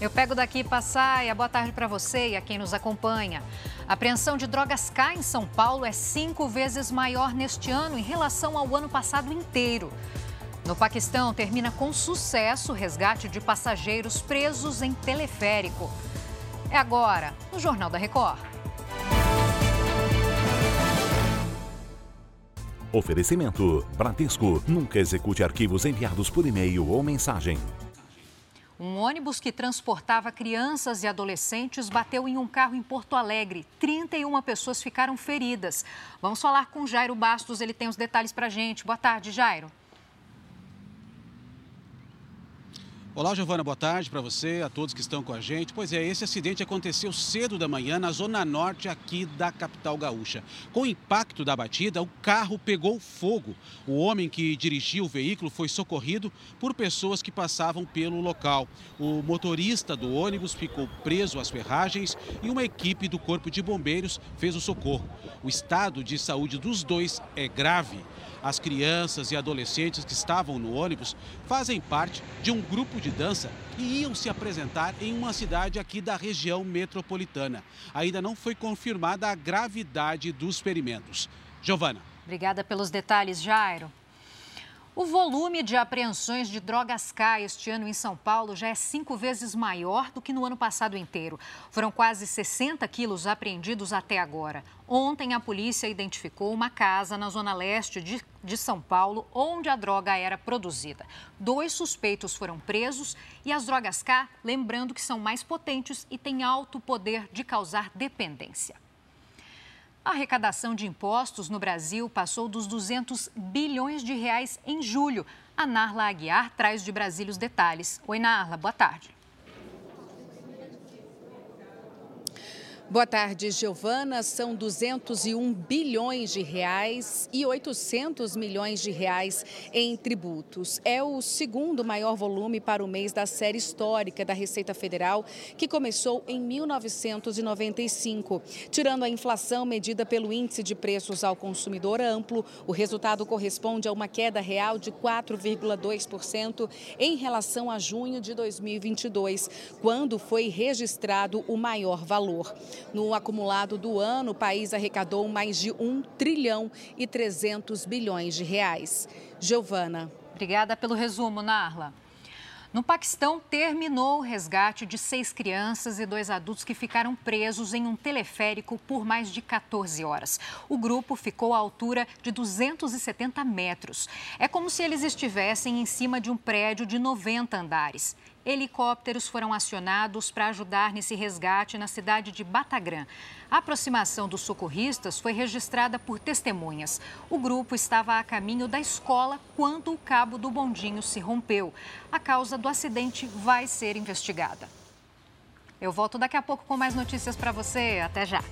Eu pego daqui Passaia. Boa tarde para você e a quem nos acompanha. A apreensão de drogas K em São Paulo é cinco vezes maior neste ano em relação ao ano passado inteiro. No Paquistão, termina com sucesso o resgate de passageiros presos em teleférico. É agora, no Jornal da Record. Oferecimento: Bradesco. Nunca execute arquivos enviados por e-mail ou mensagem. Um ônibus que transportava crianças e adolescentes bateu em um carro em Porto Alegre. 31 pessoas ficaram feridas. Vamos falar com Jairo Bastos, ele tem os detalhes para gente. Boa tarde, Jairo. Olá, Giovana, boa tarde para você, a todos que estão com a gente. Pois é, esse acidente aconteceu cedo da manhã na zona norte aqui da capital gaúcha. Com o impacto da batida, o carro pegou fogo. O homem que dirigia o veículo foi socorrido por pessoas que passavam pelo local. O motorista do ônibus ficou preso às ferragens e uma equipe do Corpo de Bombeiros fez o socorro. O estado de saúde dos dois é grave. As crianças e adolescentes que estavam no ônibus fazem parte de um grupo de dança e iam se apresentar em uma cidade aqui da região metropolitana. Ainda não foi confirmada a gravidade dos ferimentos. Giovana. Obrigada pelos detalhes, Jairo. O volume de apreensões de drogas K este ano em São Paulo já é cinco vezes maior do que no ano passado inteiro. Foram quase 60 quilos apreendidos até agora. Ontem, a polícia identificou uma casa na zona leste de, de São Paulo, onde a droga era produzida. Dois suspeitos foram presos e as drogas K, lembrando que são mais potentes e têm alto poder de causar dependência. A arrecadação de impostos no Brasil passou dos 200 bilhões de reais em julho. A Narla Aguiar traz de Brasília os detalhes. Oi, Narla, boa tarde. Boa tarde, Giovana. São 201 bilhões de reais e 800 milhões de reais em tributos. É o segundo maior volume para o mês da série histórica da Receita Federal, que começou em 1995. Tirando a inflação medida pelo Índice de Preços ao Consumidor Amplo, o resultado corresponde a uma queda real de 4,2% em relação a junho de 2022, quando foi registrado o maior valor. No acumulado do ano, o país arrecadou mais de 1 trilhão e 300 bilhões de reais. Giovana. Obrigada pelo resumo, Narla. No Paquistão, terminou o resgate de seis crianças e dois adultos que ficaram presos em um teleférico por mais de 14 horas. O grupo ficou à altura de 270 metros. É como se eles estivessem em cima de um prédio de 90 andares helicópteros foram acionados para ajudar nesse resgate na cidade de Batagrã. A aproximação dos socorristas foi registrada por testemunhas. O grupo estava a caminho da escola quando o cabo do bondinho se rompeu. A causa do acidente vai ser investigada. Eu volto daqui a pouco com mais notícias para você. Até já.